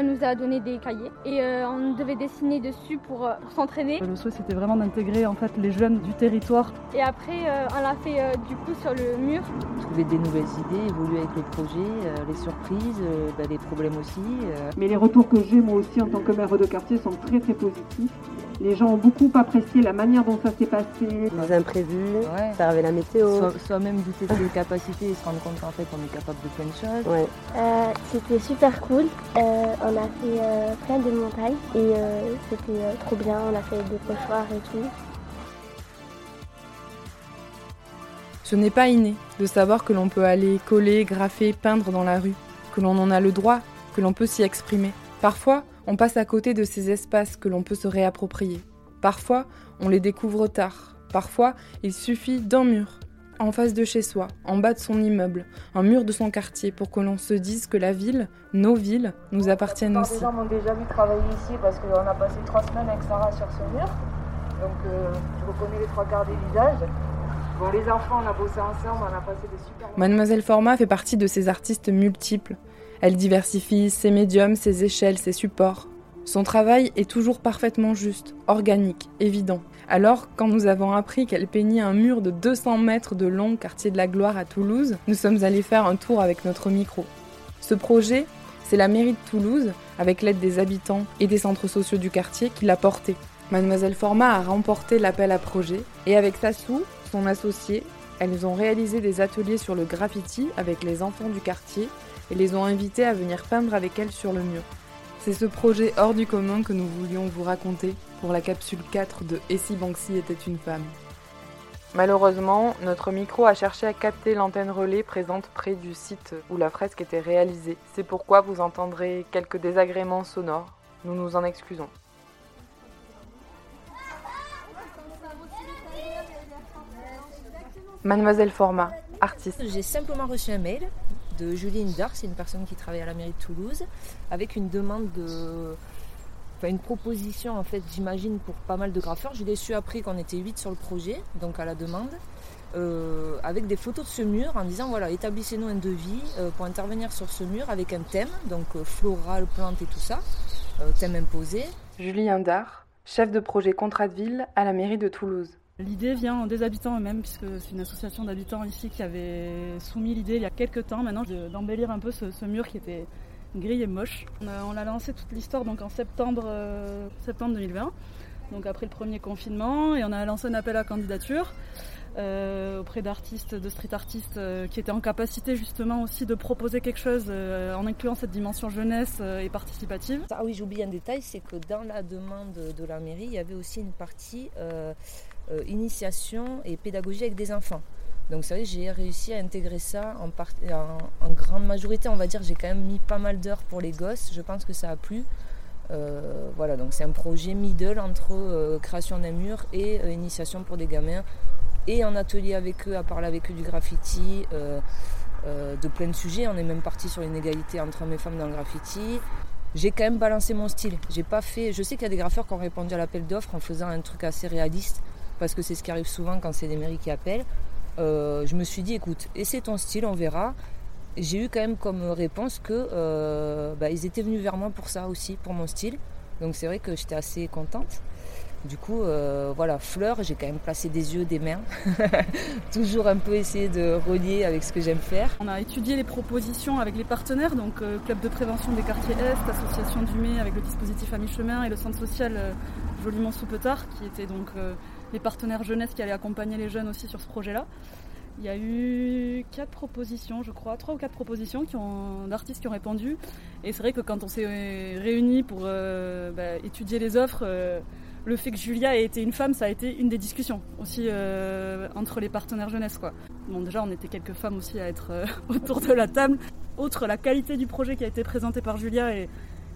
On nous a donné des cahiers et euh, on devait dessiner dessus pour, euh, pour s'entraîner. Le souhait c'était vraiment d'intégrer en fait les jeunes du territoire. Et après euh, on l'a fait euh, du coup sur le mur. Trouver des nouvelles idées, évoluer avec le projet, euh, les surprises, euh, bah, les problèmes aussi. euh. Mais les retours que j'ai moi aussi en tant que maire de quartier sont très très positifs. Les gens ont beaucoup apprécié la manière dont ça s'est passé. Les imprévus, Ouais. faire avec la météo. Soit- Soi-même douter de ses capacités et se rendre compte qu'en fait on est capable de plein de choses. Ouais. Euh, c'était super cool. Euh, on a fait euh, plein de montagnes et euh, c'était euh, trop bien. On a fait des pochoirs et tout. Ce n'est pas inné de savoir que l'on peut aller coller, graffer, peindre dans la rue, que l'on en a le droit, que l'on peut s'y exprimer. Parfois, on passe à côté de ces espaces que l'on peut se réapproprier. Parfois, on les découvre tard. Parfois, il suffit d'un mur, en face de chez soi, en bas de son immeuble, un mur de son quartier pour que l'on se dise que la ville, nos villes, nous appartiennent Les aussi. gens m'ont déjà vu travailler ici parce qu'on a passé trois semaines avec Sarah sur ce mur. Donc euh, je reconnais les trois quarts des visages. Bon, les enfants, on a bossé ensemble, on a passé des super. Mademoiselle Format fait partie de ces artistes multiples. Elle diversifie ses médiums, ses échelles, ses supports. Son travail est toujours parfaitement juste, organique, évident. Alors, quand nous avons appris qu'elle peignait un mur de 200 mètres de long quartier de la Gloire à Toulouse, nous sommes allés faire un tour avec notre micro. Ce projet, c'est la mairie de Toulouse, avec l'aide des habitants et des centres sociaux du quartier, qui l'a porté. Mademoiselle Format a remporté l'appel à projet et avec Sassou, son associé, elles ont réalisé des ateliers sur le graffiti avec les enfants du quartier et les ont invités à venir peindre avec elles sur le mur. C'est ce projet hors du commun que nous voulions vous raconter pour la capsule 4 de Et si Banksy était une femme. Malheureusement, notre micro a cherché à capter l'antenne relais présente près du site où la fresque était réalisée. C'est pourquoi vous entendrez quelques désagréments sonores. Nous nous en excusons. Mademoiselle Format, artiste. J'ai simplement reçu un mail de Julie Hinder, c'est une personne qui travaille à la mairie de Toulouse, avec une demande de. Enfin, une proposition, en fait, j'imagine, pour pas mal de graffeurs. Je l'ai su après qu'on était 8 sur le projet, donc à la demande, euh, avec des photos de ce mur en disant voilà, établissez-nous un devis euh, pour intervenir sur ce mur avec un thème, donc euh, floral, plante et tout ça, thème imposé. Julie Hindard, chef de projet Contrat de ville à la mairie de Toulouse. L'idée vient des habitants eux-mêmes, puisque c'est une association d'habitants ici qui avait soumis l'idée il y a quelques temps maintenant de- d'embellir un peu ce, mur qui était gris et moche. On a, lancé toute l'histoire donc en septembre, euh, septembre 2020, donc après le premier confinement, et on a lancé un appel à candidature euh, auprès d'artistes, de street artistes euh, qui étaient en capacité justement aussi de proposer quelque chose euh, en incluant cette dimension jeunesse euh, et participative. Ah oui, j'oublie un détail, c'est que dans la demande de la mairie, il y avait aussi une partie euh, initiation et pédagogie avec des enfants. Donc c'est vrai j'ai réussi à intégrer ça en, en- grande majorité, on va dire, j'ai quand même mis pas mal d'heures pour les gosses, je pense que ça a plu. Euh, voilà, donc c'est un projet middle entre euh, création d'un mur et initiation pour des gamins, et en atelier avec eux, à parler avec eux du graffiti, de plein de sujets. On est même parti sur l'inégalité entre hommes et femmes dans le graffiti. J'ai quand même balancé mon style. J'ai pas fait. Je sais qu'il y a des graffeurs qui ont répondu à l'appel d'offres en faisant un truc assez réaliste, parce que c'est ce qui arrive souvent quand c'est des mairies qui appellent. Euh, je me suis dit, écoute, essaie ton style, on verra. J'ai eu quand même comme réponse que euh, bah, ils étaient venus vers moi pour ça aussi, pour mon style. Donc c'est vrai que j'étais assez contente. Du coup, euh, voilà, fleurs, j'ai quand même placé des yeux, des mains. Toujours un peu essayer de relier avec ce que j'aime faire. On a étudié les propositions avec les partenaires, donc Club de prévention des quartiers Est, Association du Mai avec le dispositif à mi-chemin et le centre social euh, Joliment sous Petard, qui étaient donc les partenaires jeunesse qui allaient accompagner les jeunes aussi sur ce projet-là. Il y a eu quatre propositions, je crois, trois ou quatre propositions d'artistes qui ont répondu. Et c'est vrai que quand on s'est réunis pour euh, bah, étudier les offres, euh, le fait que Julia ait été une femme, ça a été une des discussions aussi euh, entre les partenaires jeunesse. Bon, déjà, on était quelques femmes aussi à être autour de la table. Outre la qualité du projet qui a été présenté par Julia et,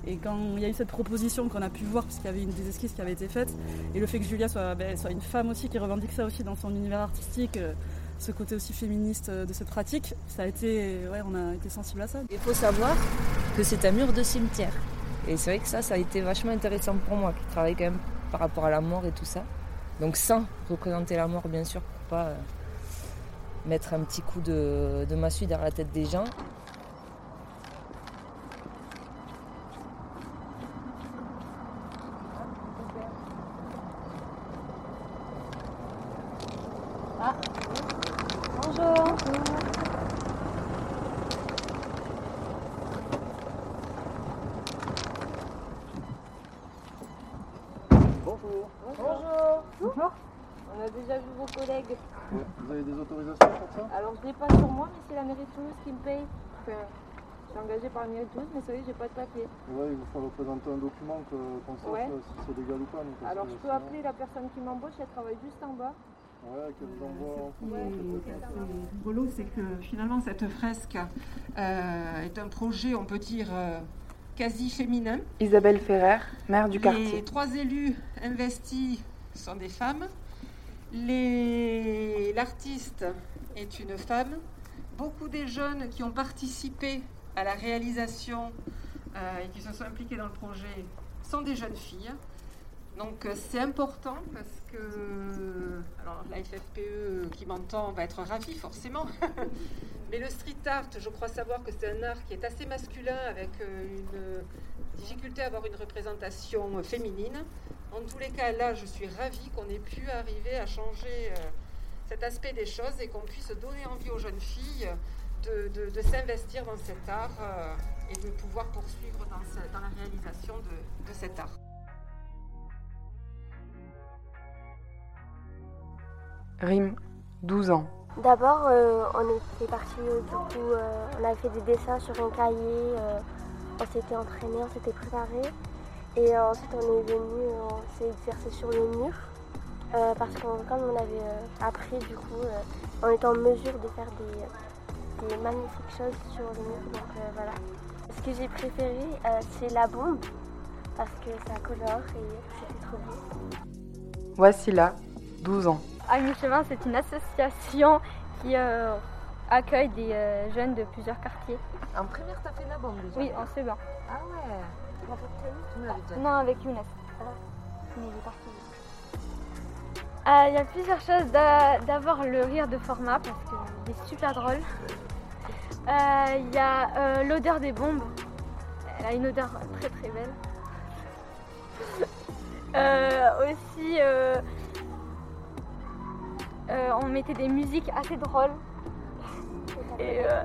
et quand il y a eu cette proposition qu'on a pu voir, parce qu'il y avait une des esquisses qui avait été faite, et le fait que Julia soit, ben, soit une femme aussi, qui revendique ça aussi dans son univers artistique, euh, ce côté aussi féministe euh, de cette pratique, ça a été, ouais, on a été sensible à ça. Il faut savoir que c'est un mur de cimetière. Et c'est vrai que ça, ça a été vachement intéressant pour moi, qui travaille quand même par rapport à la mort et tout ça. Donc sans représenter la mort, bien sûr, pour pas euh, mettre un petit coup de, de massue derrière la tête des gens. Bonjour. Bonjour. Bonjour. On a déjà vu vos collègues. Ouais, Vous avez des autorisations pour ça? Alors je l'ai pas sur moi, mais c'est la mairie de Toulouse qui me paye. Enfin, je suis engagée par la mairie de Toulouse, mais que j'ai pas de papier. Ouais, il vous faut représenter un document que- qu'on sache Ouais. si c'est légal ou pas. Alors que je peux sinon- appeler la personne qui m'embauche, elle travaille juste en bas. Ouais, qu'elle vous envoie. Rigolo, c'est que finalement, cette fresque euh, est un projet, on peut dire, euh, quasi féminin. Isabelle Ferrer, maire du Les quartier. trois élus investis sont des femmes. L'artiste est une femme. Beaucoup des jeunes qui ont participé à la réalisation euh, et qui se sont impliqués dans le projet sont des jeunes filles. Donc euh, c'est important parce que alors la FFPE qui m'entend va être ravie forcément. Mais le street art, je crois savoir que c'est un art qui est assez masculin avec euh, une difficulté à avoir une représentation féminine. En tous les cas, là, je suis ravie qu'on ait pu arriver à changer euh, cet aspect des choses et qu'on puisse donner envie aux jeunes filles de, s'investir dans cet art euh, et de pouvoir poursuivre dans la réalisation de- de cet art. Rime, 12 ans. D'abord, euh, on était parti, euh, du coup, euh, on avait fait des dessins sur un cahier, on s'était entraîné, on s'était préparé. Et ensuite, on est venu, on s'est exercé sur le mur. parce que comme on avait appris, du coup, on était en mesure de faire des, magnifiques choses sur le mur. Donc voilà. Ce que j'ai préféré, c'est la bombe, parce que ça colore et c'était trop beau. Voici là, 12 ans. À mi-chemin, c'est une association qui euh, accueille des euh, jeunes de plusieurs quartiers. En première, t'as fait la bombe déjà Oui, en Seban. Ah ouais Tu me l'avais déjà dit. Non, avec Younes. Mais il est parti. Euh, Il y a plusieurs choses. D'a- D'abord, le rire de format, parce qu'il est super drôle. Il y a l'odeur des bombes. Elle a une odeur très très belle. Euh, aussi, euh, on mettait des musiques assez drôles. Et, euh,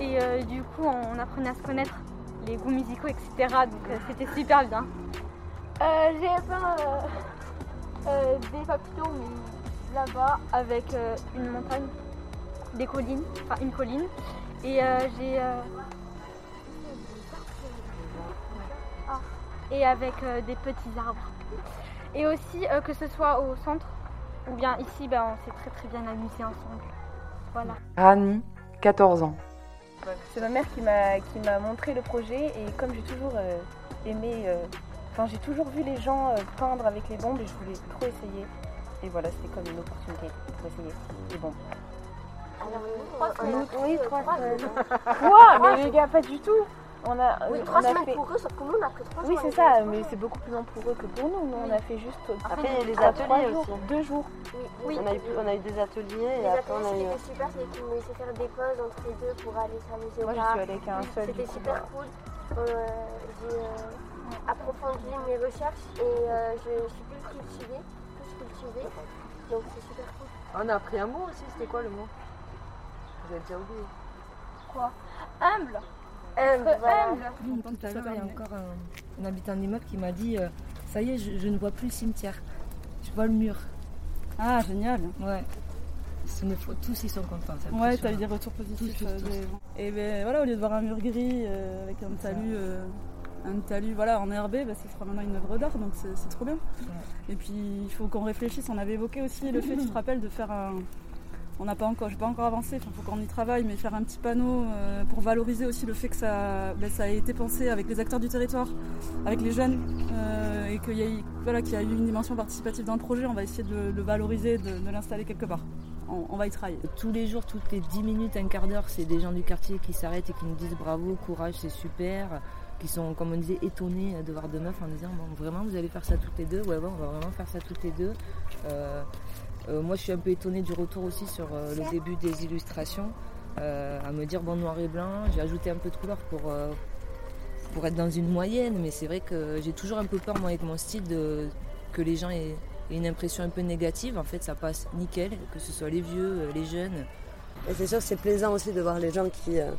et euh, du coup, on apprenait à se connaître, les goûts musicaux, etc. Donc euh, c'était super bien. Euh, J'ai peint euh, euh, des papillons, mais là-bas, avec euh, une montagne, des collines, enfin une colline. Et euh, j'ai. euh, et avec euh, des petits arbres. Et aussi, euh, que ce soit au centre ou bien ici, ben, on s'est très très bien amusé ensemble. Voilà. Rani, 14 ans. C'est ma mère qui m'a qui m'a montré le projet et comme j'ai toujours euh, aimé, euh, enfin j'ai toujours vu les gens euh, peindre avec les bombes et je voulais trop essayer. Et voilà, c'était comme une opportunité pour essayer les bombes. Nous, oui, euh, trois trois semaines. semaines. Quoi? Mais les gars, pas du tout. On a, Oui, on trois a semaines fait- pour eux, sauf que nous, on a pris trois Oui, semaines. c'est ça, mais c'est beaucoup plus long pour eux que pour nous. Nous, on a fait juste. Après, il y a les ateliers jours, aussi. Deux jours. Oui, On a, eu, on a eu des ateliers et Les après on a ateliers, eu. c'était super, c'est qu'ils nous laissaient faire des pauses entre les deux pour aller s'amuser au Moi, je suis allée qu'à un seul. C'était super cool. Euh, j'ai euh, approfondi mes recherches et euh, je suis plus cultivée, plus cultivée. Donc c'est super cool. On a appris un mot aussi, c'était quoi le mot? Vous avez déjà oublié? Quoi? Humble Humble, voilà. Tout à l'heure, il y a encore un, un habitant d'immeuble qui m'a dit euh, Ça y est, je, je ne vois plus le cimetière. Je vois le mur. Ah, génial. Ouais. Tous ils sont contents. Ouais, t'as eu des retours positifs. Tous, tous, euh, tous. Et ben voilà, au lieu de voir un mur gris euh, avec un talus, euh, un talus voilà, en herbé, bah, ce sera maintenant une œuvre d'art, donc c'est c'est trop bien. Et puis il faut qu'on réfléchisse. On avait évoqué aussi le fait, tu te rappelles, de faire un. On n'a pas encore, j'ai pas encore avancé. Il faut qu'on y travaille, mais faire un petit panneau euh, pour valoriser aussi le fait que ça, ben, a été pensé avec les acteurs du territoire, avec les jeunes, euh, et qu'il y a eu, une dimension participative dans le projet. On va essayer de le valoriser, de, l'installer quelque part. On, va y travailler. Tous les jours, toutes les 10 minutes, un quart d'heure, c'est des gens du quartier qui s'arrêtent et qui nous disent bravo, courage, c'est super. Qui sont, comme on disait, étonnés de voir deux meufs en disant bon, vraiment, vous allez faire ça toutes les deux? Ouais, ouais, on va vraiment faire ça toutes les deux. Euh, moi, je suis un peu étonnée du retour aussi sur euh, le début des illustrations. euh, à me dire bon, noir et blanc, j'ai ajouté un peu de couleur pour, euh, pour être dans une moyenne, mais c'est vrai que j'ai toujours un peu peur, moi, avec mon style, de, que les gens aient, aient une impression un peu négative. En fait, ça passe nickel, que ce soit les vieux, euh, les jeunes. Et c'est sûr que c'est plaisant aussi de voir les gens qui, euh,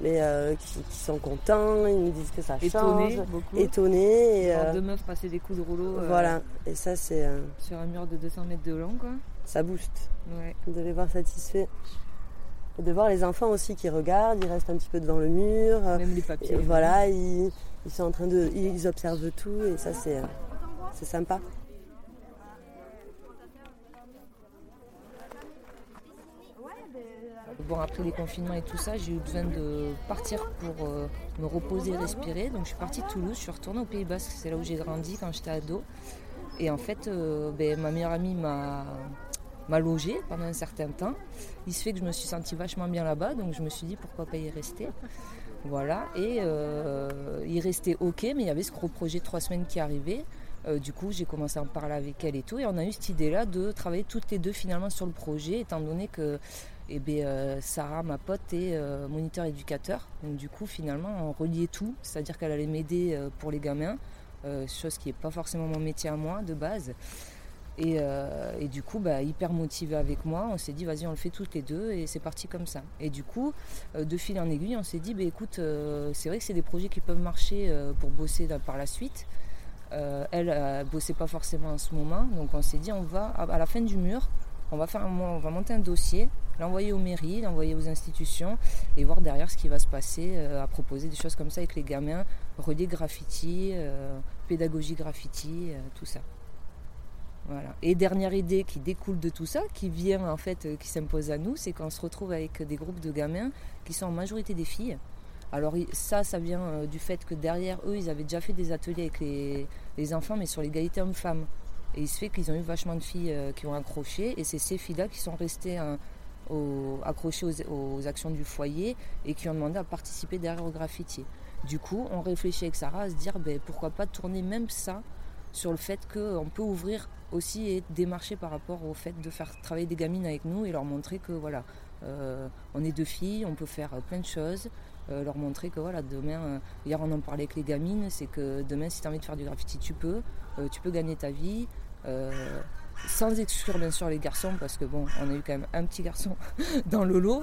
mais, euh, qui, qui sont contents, ils nous disent que ça Étonnés, change. beaucoup. Étonnés. Et, euh, deux meufs passer des coups de rouleau. euh, voilà, et ça c'est... Sur un mur de 200 mètres de long, quoi. ça booste. Ouais. De les voir satisfaits. Et de voir les enfants aussi qui regardent, ils restent un petit peu devant le mur. Même les papiers. et voilà, ils, ils sont en train de. Ils observent tout et ça c'est. C'est sympa. Bon, après les confinements et tout ça, j'ai eu besoin de partir pour euh, me reposer, respirer. Donc je suis partie de Toulouse, je suis retournée au Pays Basque, c'est là où j'ai grandi quand j'étais ado. Et en fait, euh, ben, ma meilleure amie m'a m'a logée pendant un certain temps. Il se fait que je me suis sentie vachement bien là-bas, donc je me suis dit pourquoi pas y rester? Voilà, et euh, il restait ok, mais il y avait ce gros projet de trois semaines qui arrivait. Euh, du coup, j'ai commencé à en parler avec elle et tout, et on a eu cette idée-là de travailler toutes les deux finalement sur le projet, étant donné que eh ben, euh, Sarah, ma pote, est euh, moniteur éducateur. Donc du coup, finalement, on reliait tout, c'est-à-dire qu'elle allait m'aider euh, pour les gamins, chose qui n'est pas forcément mon métier à moi de base. Et, et du coup, bah, hyper motivée avec moi, on s'est dit vas-y, on le fait toutes les deux et c'est parti comme ça. Et du coup, de fil en aiguille, on s'est dit bah, écoute, c'est vrai que c'est des projets qui peuvent marcher pour bosser par la suite. Elle ne bossait pas forcément en ce moment, donc on s'est dit on va à la fin du mur, on va, faire monter un dossier, l'envoyer aux mairies, l'envoyer aux institutions et voir derrière ce qui va se passer, euh, à proposer des choses comme ça avec les gamins, relier graffiti, euh, pédagogie graffiti, euh, tout ça. Et dernière idée qui découle de tout ça, qui vient en fait, qui s'impose à nous, c'est qu'on se retrouve avec des groupes de gamins qui sont en majorité des filles. Alors ça, ça vient du fait que derrière eux, ils avaient déjà fait des ateliers avec les, les enfants, mais sur l'égalité homme-femme. Et il se fait qu'ils ont eu vachement de filles euh, qui ont accroché, et c'est ces filles-là qui sont restées hein, accrochées aux, actions du foyer et qui ont demandé à participer derrière au graffiti. Du coup, on réfléchit avec Sarah à se dire ben, pourquoi pas tourner même ça sur le fait qu'on peut ouvrir aussi et démarcher par rapport au fait de faire travailler des gamines avec nous et leur montrer que voilà, euh, on est deux filles, on peut faire euh, plein de choses, leur montrer que voilà, demain, hier on en parlait avec les gamines, c'est que demain si tu as envie de faire du graffiti, tu peux, tu peux gagner ta vie. Euh, sans exclure bien sûr les garçons parce que bon on a eu quand même un petit garçon dans le lot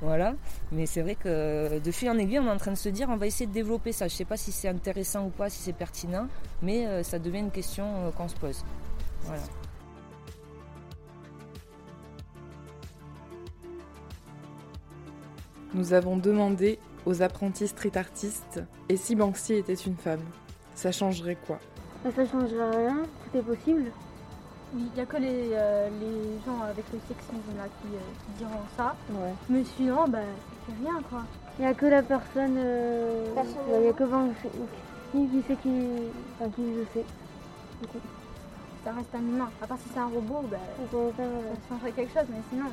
voilà. Mais c'est vrai que de fil en aiguille on est en train de se dire on va essayer de développer ça. Je sais pas si c'est intéressant ou pas si c'est pertinent mais euh, ça devient une question euh, qu'on se pose. Voilà. Nous avons demandé aux apprentis street artistes et si Banksy était une femme, ça changerait quoi? Ça changerait rien, tout est possible. Il n'y a que les, euh, les gens avec le sexisme là qui, euh, qui diront ça. Mais sinon, bah, c'est rien quoi. Il n'y a que la personne. euh, Personne Il n'y a que qui, qui sait qui. Enfin, qui je sais. Du coup. Ça reste un humain. À part si c'est un robot, bah, Ça faire, euh, ça changerait quelque chose, mais sinon.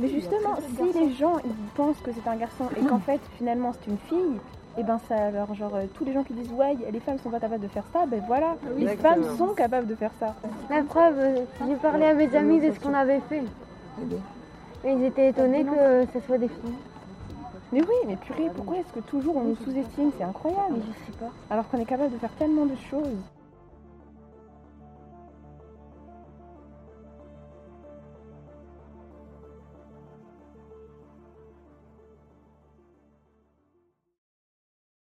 Mais justement, si les gens ils pensent que c'est un garçon et qu'en fait finalement c'est une fille, et ben ça alors genre euh, tous les gens qui disent ouais les femmes sont pas capables de faire ça, ben voilà, les Exactement. femmes sont capables de faire ça. La preuve, euh, j'ai parlé à mes amis de ce qu'on avait fait. Et ils étaient étonnés que ce soit des filles. Mais oui, mais purée, pourquoi est-ce que toujours on nous sous-estime? C'est incroyable. Je sais pas. Alors qu'on est capable de faire tellement de choses.